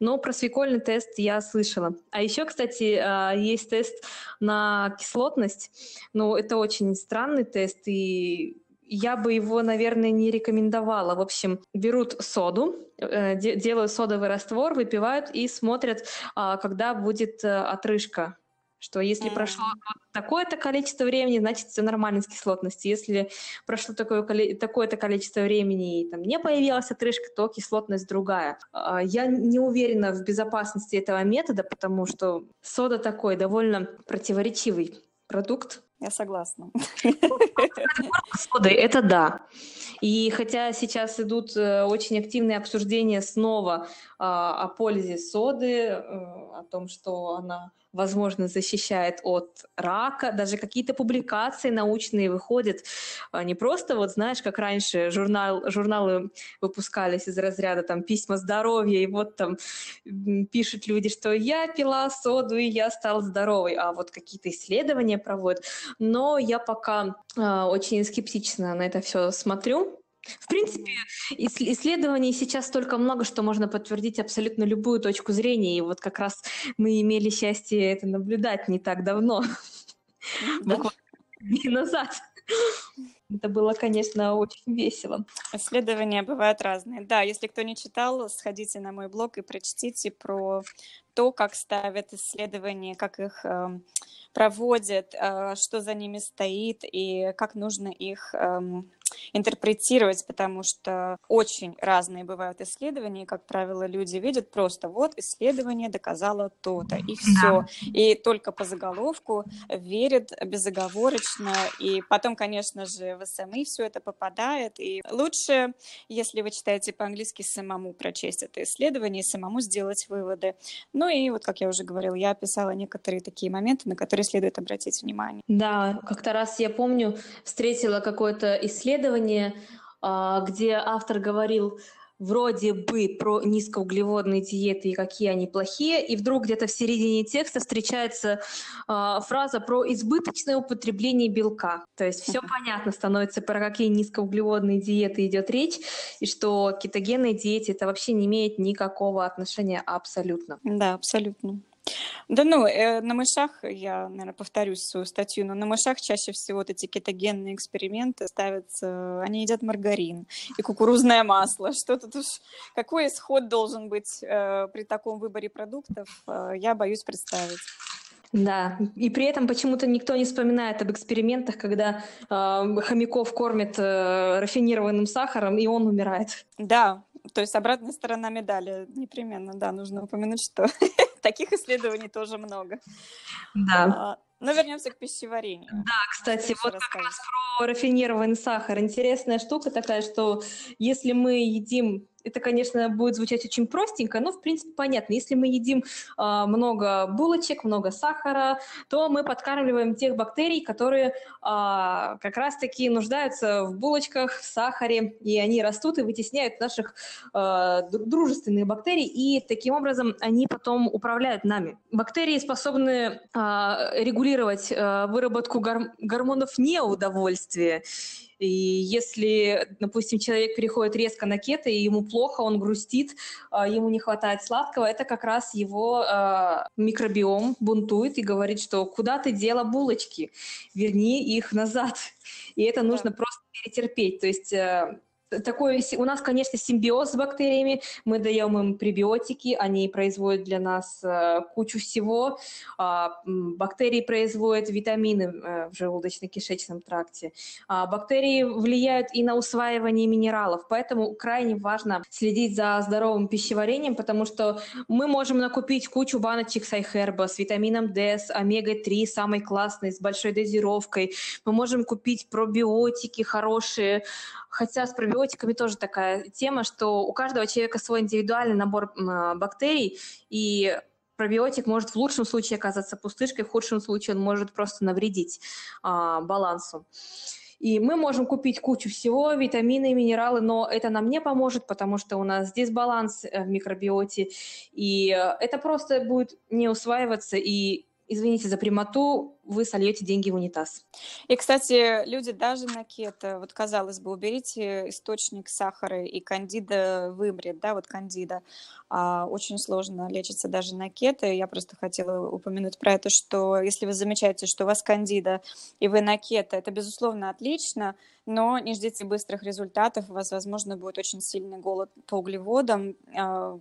но про свекольный тест я слышала. А еще, кстати, а, есть тест на кислотность. Ну, это очень странный тест, и я бы его, наверное, не рекомендовала. В общем, берут соду, э, делают содовый раствор, выпивают и смотрят, а, когда будет э, отрыжка. Что если mm. прошло такое-то количество времени, значит, все нормально с кислотностью. Если прошло такое, такое-то количество времени и там не появилась отрыжка, то кислотность другая. А, я не уверена в безопасности этого метода, потому что сода такой довольно противоречивый продукт, я согласна. Соды, это да. И хотя сейчас идут э, очень активные обсуждения снова а, о пользе соды, э, о том, что она возможно, защищает от рака. Даже какие-то публикации научные выходят. А, не просто, вот знаешь, как раньше журнал, журналы выпускались из разряда там письма здоровья, и вот там пишут люди, что я пила соду, и я стал здоровой. А вот какие-то исследования проводят. Но я пока э, очень скептично на это все смотрю. В принципе, исследований сейчас столько много, что можно подтвердить абсолютно любую точку зрения. И вот как раз мы имели счастье это наблюдать не так давно. Да. дней назад. Это было, конечно, очень весело. Исследования бывают разные. Да, если кто не читал, сходите на мой блог и прочтите про то, как ставят исследования, как их э, проводят, э, что за ними стоит и как нужно их э, интерпретировать, потому что очень разные бывают исследования, и, как правило, люди видят просто вот исследование доказало то-то, и все. И только по заголовку верят безоговорочно, и потом, конечно же, в СМИ все это попадает, и лучше, если вы читаете по-английски, самому прочесть это исследование, самому сделать выводы. Ну и вот, как я уже говорила, я описала некоторые такие моменты, на которые следует обратить внимание. Да, как-то раз я помню, встретила какое-то исследование, исследование, а, где автор говорил вроде бы про низкоуглеводные диеты и какие они плохие, и вдруг где-то в середине текста встречается э, фраза про избыточное употребление белка. То есть все понятно становится, про какие низкоуглеводные диеты идет речь, и что кетогенные диете это вообще не имеет никакого отношения абсолютно. Да, абсолютно. Да ну, э, на мышах, я, наверное, повторюсь свою статью, но на мышах чаще всего вот эти кетогенные эксперименты ставятся, они едят маргарин и кукурузное масло. Что тут уж, какой исход должен быть э, при таком выборе продуктов, э, я боюсь представить. Да, и при этом почему-то никто не вспоминает об экспериментах, когда э, хомяков кормят э, рафинированным сахаром, и он умирает. Да, то есть обратная сторона медали непременно, да, нужно упомянуть, что таких исследований тоже много. Да. Но вернемся к пищеварению. Да, кстати, вот как раз про рафинированный сахар. Интересная штука такая, что если мы едим это, конечно, будет звучать очень простенько, но, в принципе, понятно. Если мы едим э, много булочек, много сахара, то мы подкармливаем тех бактерий, которые э, как раз-таки нуждаются в булочках, в сахаре, и они растут и вытесняют наших э, дружественных бактерий, и таким образом они потом управляют нами. Бактерии способны э, регулировать э, выработку гор гормонов неудовольствия, и если, допустим, человек переходит резко на кето, и ему плохо, он грустит, а, ему не хватает сладкого, это как раз его а, микробиом бунтует и говорит, что куда ты дела булочки, верни их назад. И это нужно да. просто перетерпеть. То есть э, такой, у нас, конечно, симбиоз с бактериями, мы даем им пребиотики, они производят для нас э, кучу всего, э, бактерии производят витамины э, в желудочно-кишечном тракте, э, бактерии влияют и на усваивание минералов, поэтому крайне важно следить за здоровым пищеварением, потому что мы можем накупить кучу баночек с айхерба, с витамином D, с омега-3, самой классной, с большой дозировкой, мы можем купить пробиотики хорошие, Хотя с пробиотиками тоже такая тема, что у каждого человека свой индивидуальный набор а, бактерий, и пробиотик может в лучшем случае оказаться пустышкой, в худшем случае он может просто навредить а, балансу. И мы можем купить кучу всего, витамины, минералы, но это нам не поможет, потому что у нас дисбаланс э, в микробиоте, и э, это просто будет не усваиваться, и извините за прямоту, вы сольете деньги в унитаз. И, кстати, люди даже на кето, вот казалось бы, уберите источник сахара, и кандида вымрет, да, вот кандида. А, очень сложно лечится даже на кето. Я просто хотела упомянуть про это, что если вы замечаете, что у вас кандида, и вы на кето, это, безусловно, отлично, но не ждите быстрых результатов, у вас, возможно, будет очень сильный голод по углеводам, а,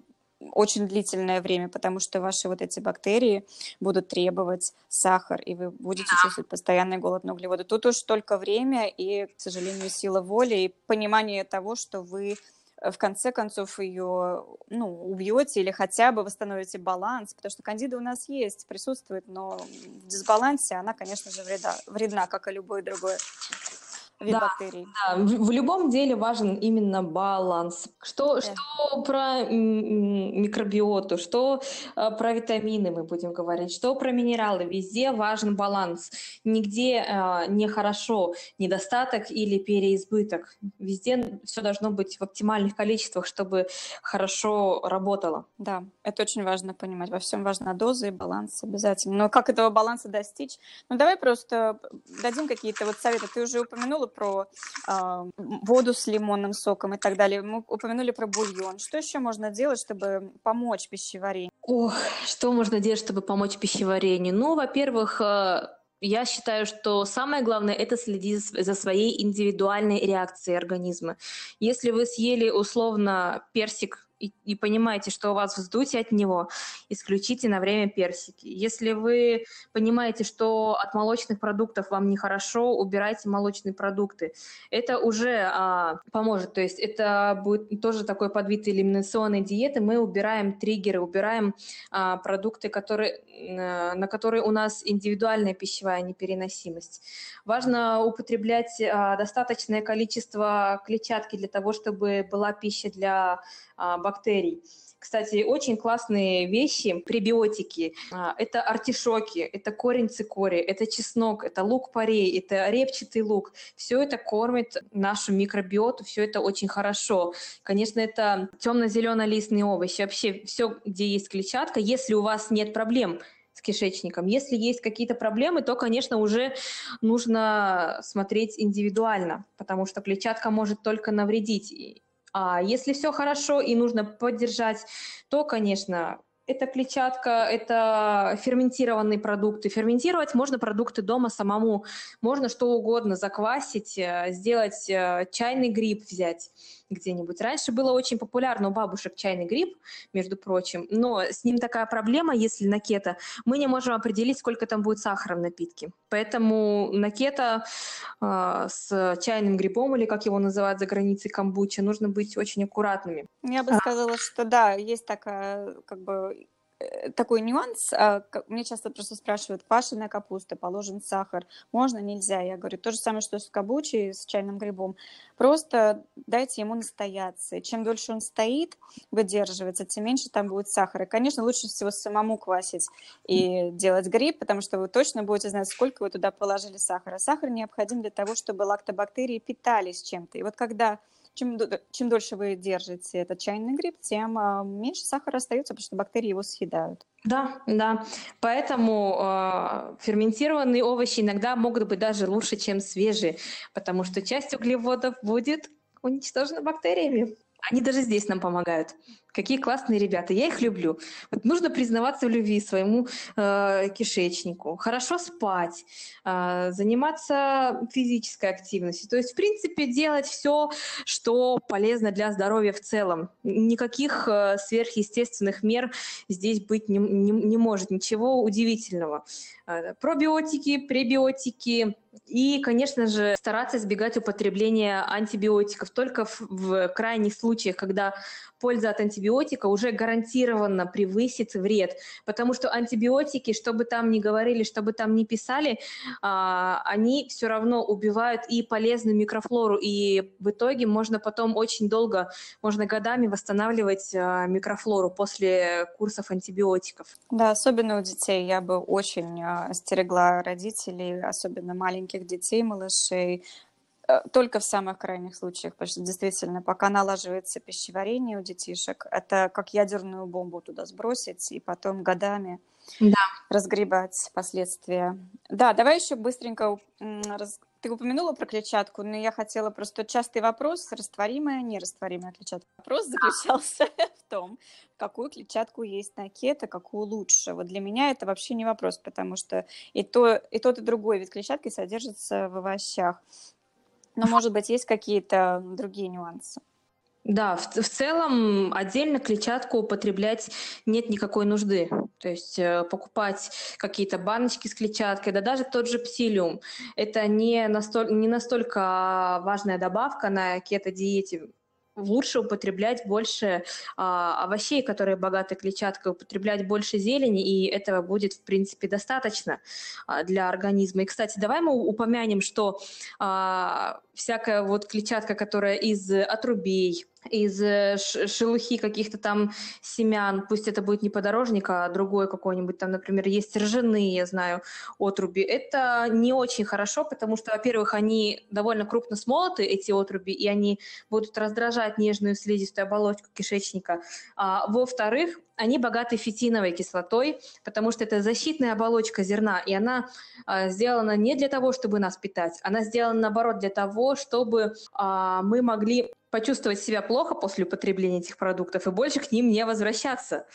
очень длительное время, потому что ваши вот эти бактерии будут требовать сахар, и вы будете чувствовать постоянный голод на углеводы. Тут уж только время и, к сожалению, сила воли и понимание того, что вы э, в конце концов ее ну, убьете или хотя бы восстановите баланс, потому что кандида у нас есть, присутствует, но в дисбалансе она, конечно же, вреда, вредна, как и любой другой вид да, бактерий. Да, в, в любом деле важен именно баланс. Что, да. что про микробиоту, что э, про витамины мы будем говорить, что про минералы. Везде важен баланс. Нигде э, не хорошо недостаток или переизбыток. Везде все должно быть в оптимальных количествах, чтобы хорошо работало. Да, это очень важно понимать. Во всем важна доза и баланс обязательно. Но как этого баланса достичь? Ну, давай просто дадим какие-то вот советы. Ты уже упомянула упомянула про э, воду с лимонным соком и так далее. Мы упомянули про бульон. Что еще можно делать, чтобы помочь пищеварению? Ох, что можно делать, чтобы помочь пищеварению? Ну, во-первых, э я считаю, что самое главное – это следить за своей индивидуальной реакцией организма. Если вы съели условно персик и, и понимаете, что у вас вздутие от него, исключите на время персики. Если вы понимаете, что от молочных продуктов вам нехорошо, убирайте молочные продукты. Это уже а, поможет. То есть это будет тоже такой подвид элиминационной диеты. Мы убираем триггеры, убираем а, продукты, которые, на которые у нас индивидуальная пищевая непереносимость. Важно употреблять а, достаточное количество клетчатки для того, чтобы была пища для а, бактерий. Кстати, очень классные вещи, пребиотики. А, это артишоки, это корень цикори, это чеснок, это лук-порей, это репчатый лук. Все это кормит нашу микробиоту, все это очень хорошо. Конечно, это темно-зелено-листные овощи. Вообще все, где есть клетчатка, если у вас нет проблем с кишечником. Если есть какие-то проблемы, то, конечно, уже нужно смотреть индивидуально, потому что клетчатка может только навредить. А если все хорошо и нужно поддержать, то, конечно, это клетчатка, это ферментированные продукты. Ферментировать можно продукты дома самому. Можно что угодно заквасить, э, сделать э, чайный гриб взять где-нибудь. Раньше было очень популярно у бабушек чайный гриб, между прочим, но с ним такая проблема, если на кето, мы не можем определить, сколько там будет сахара в напитке. Поэтому на кето э, с чайным грибом, или как его называют за границей камбуча, нужно быть очень аккуратными. Я бы сказала, что да, есть такая как бы такой нюанс. А, мне часто просто спрашивают, квашеная капуста, положен сахар, можно, нельзя? Я говорю, то же самое, что с кабучи, с чайным грибом. Просто дайте ему настояться. Чем дольше он стоит, выдерживается, тем меньше там будет сахара. Конечно, лучше всего самому квасить и делать гриб, потому что вы точно будете знать, сколько вы туда положили сахара. Сахар необходим для того, чтобы лактобактерии питались чем-то. И вот когда чем, чем дольше вы держите этот чайный гриб, тем а, меньше сахара остается, потому что бактерии его съедают. Да, да. Поэтому э, ферментированные овощи иногда могут быть даже лучше, чем свежие, потому что часть углеводов будет уничтожена бактериями. Они даже здесь нам помогают. Какие классные ребята, я их люблю. Вот нужно признаваться в любви своему э, кишечнику, хорошо спать, э, заниматься физической активностью. То есть, в принципе, делать все, что полезно для здоровья в целом. Никаких э, сверхъестественных мер здесь быть не, не, не может, ничего удивительного. Э, пробиотики, пребиотики, и, конечно же, стараться избегать употребления антибиотиков только в, в крайних случаях, когда польза от антибиотика уже гарантированно превысит вред, потому что антибиотики, что бы там ни говорили, что бы там ни писали, а, они все равно убивают и полезную микрофлору, и в итоге можно потом очень долго, можно годами восстанавливать а, микрофлору после курсов антибиотиков. Да, особенно у детей. Я бы очень а, остерегла родителей, особенно маленьких детей, малышей, только в самых крайних случаях, потому что действительно, пока налаживается пищеварение у детишек, это как ядерную бомбу туда сбросить и потом годами да. разгребать последствия. Да, давай еще быстренько ты упомянула про клетчатку, но я хотела просто частый вопрос, растворимая, нерастворимая клетчатка. Вопрос заключался в том, какую клетчатку есть на кето, какую лучше. Вот для меня это вообще не вопрос, потому что и, то, и тот, и другой вид клетчатки содержится в овощах. Но, может быть, есть какие-то другие нюансы? Да, в, в целом отдельно клетчатку употреблять нет никакой нужды. То есть э, покупать какие-то баночки с клетчаткой, да даже тот же псилиум, это не, настоль, не настолько важная добавка на кето-диете лучше употреблять больше а, овощей, которые богаты клетчаткой, употреблять больше зелени, и этого будет, в принципе, достаточно а, для организма. И, кстати, давай мы упомянем, что а, всякая вот клетчатка, которая из отрубей, из э, шелухи каких-то там семян, пусть это будет не подорожник, а другой какой-нибудь там, например, есть ржаные, я знаю, отруби. Это не очень хорошо, потому что, во-первых, они довольно крупно смолоты, эти отруби, и они будут раздражать нежную слизистую оболочку кишечника. А, во-вторых, они богаты фитиновой кислотой, потому что это защитная оболочка зерна, и она э, сделана не для того, чтобы нас питать, она сделана, наоборот, для того, чтобы э, мы могли почувствовать себя плохо после употребления этих продуктов и больше к ним не возвращаться.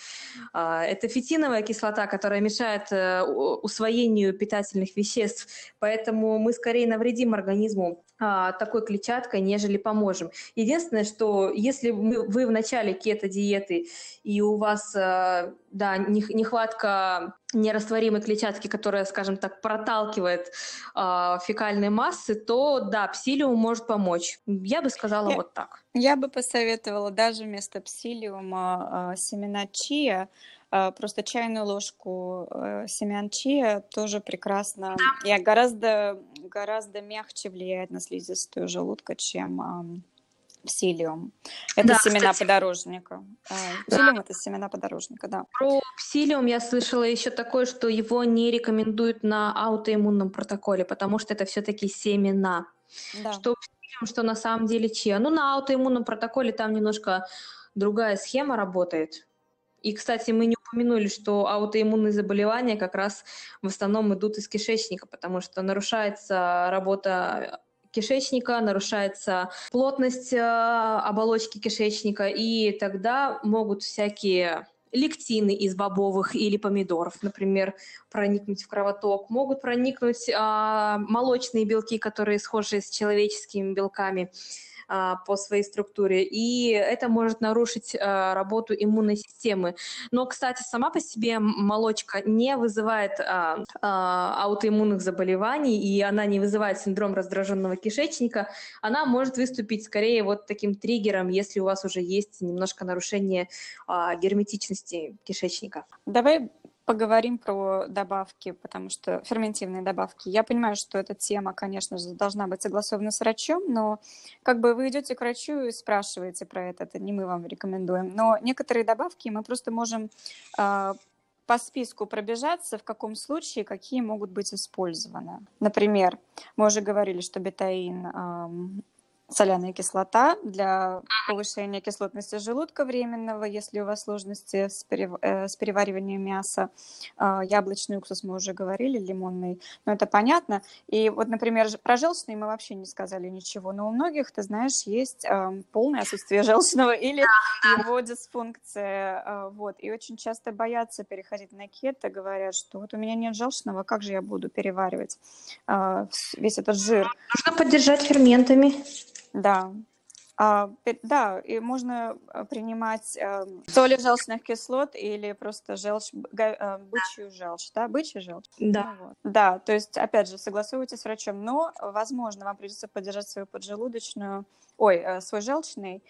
А, это фитиновая кислота, которая мешает э, усвоению питательных веществ, поэтому мы скорее навредим организму такой клетчаткой, нежели поможем. Единственное, что если вы в начале кето-диеты и у вас э, да, нехватка нерастворимой клетчатки, которая, скажем так, проталкивает э, фекальные массы, то да, псилиум может помочь. Я бы сказала я, вот так. Я бы посоветовала даже вместо псилиума э, семена чия, э, просто чайную ложку э, семян чия тоже прекрасно. Да. И гораздо, гораздо мягче влияет на слизистую желудка, чем псилиум. Это да, семена кстати. подорожника. А, псилиум да. это семена подорожника, да. Про псилиум я слышала еще такое, что его не рекомендуют на аутоиммунном протоколе, потому что это все-таки семена. Да. Что псилиум, что на самом деле чья. Ну, на аутоиммунном протоколе там немножко другая схема работает. И, кстати, мы не упомянули, что аутоиммунные заболевания как раз в основном идут из кишечника, потому что нарушается работа кишечника, нарушается плотность э, оболочки кишечника, и тогда могут всякие лектины из бобовых или помидоров, например, проникнуть в кровоток, могут проникнуть а, молочные белки, которые схожи с человеческими белками, по своей структуре, и это может нарушить а, работу иммунной системы. Но, кстати, сама по себе молочка не вызывает а, аутоиммунных заболеваний, и она не вызывает синдром раздраженного кишечника. Она может выступить скорее вот таким триггером, если у вас уже есть немножко нарушение герметичности кишечника. Давай поговорим про добавки, потому что ферментивные добавки. Я понимаю, что эта тема, конечно же, должна быть согласована с врачом, но как бы вы идете к врачу и спрашиваете про это, это не мы вам рекомендуем. Но некоторые добавки мы просто можем э, по списку пробежаться, в каком случае какие могут быть использованы. Например, мы уже говорили, что бетаин соляная кислота для повышения кислотности желудка временного, если у вас сложности с, перев... э, с перевариванием мяса. Э, яблочный уксус мы уже говорили, лимонный, но это понятно. И вот, например, про желчный мы вообще не сказали ничего, но у многих, ты знаешь, есть полное отсутствие желчного или его дисфункция. Э, вот. И очень часто боятся переходить на кето, говорят, что вот у меня нет желчного, как же я буду переваривать э, весь этот жир? Нужно поддержать ферментами. Да. А, да, и можно а, принимать э, соли желчных кислот или просто желчь, э, бычью желчь, да, бычья желчь? Да. Ну, вот. Да, то есть, опять же, согласуйте с врачом, но, возможно, вам придется поддержать свою поджелудочную, ой, э, свой желчный,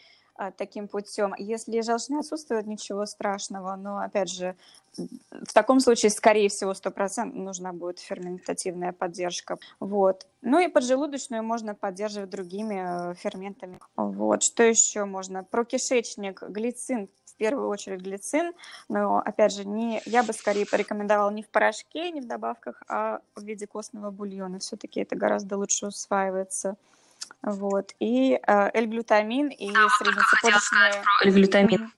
таким путем. Если желчный отсутствует, ничего страшного, но, опять же, в таком случае, скорее всего, 100% нужна будет ферментативная поддержка. Вот. Ну и поджелудочную можно поддерживать другими э, ферментами. Вот. Что еще можно? Про кишечник, глицин, в первую очередь глицин, но, опять же, не, я бы скорее порекомендовала не в порошке, не в добавках, а в виде костного бульона. Все-таки это гораздо лучше усваивается. Вот. И э, L-глютамин и да, среднецепочечные... L-глютамин.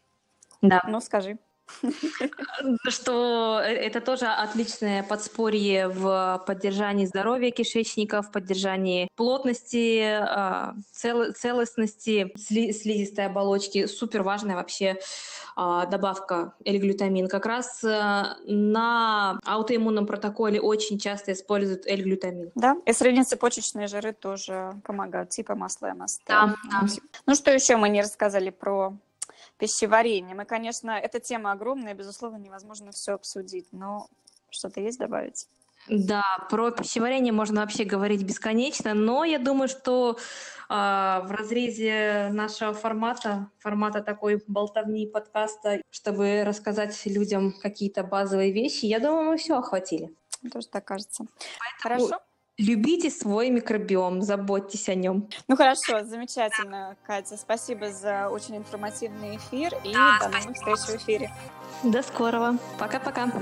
Да. Ну, скажи. Что это тоже отличное подспорье в поддержании здоровья кишечника, в поддержании плотности, а, целостности слизистой оболочки. Супер важная вообще а, добавка L-глютамин. Как раз э, на аутоиммунном протоколе очень часто используют L-глютамин. Да, и среднецепочечные жиры тоже помогают, типа масла МСТ. Да, да. Ну что еще мы не рассказали про пищеварение. Мы, конечно, эта тема огромная, безусловно, невозможно все обсудить, но что-то есть добавить? Да, про пищеварение можно вообще говорить бесконечно, но я думаю, что э, в разрезе нашего формата, формата такой болтовни подкаста, чтобы рассказать людям какие-то базовые вещи, я думаю, мы все охватили. Тоже так кажется. Поэтому Хорошо. Любите свой микробиом, заботьтесь о нем. Ну хорошо, замечательно, Катя. Спасибо за очень информативный эфир и да, до новых встреч в эфире. До скорого. Пока-пока.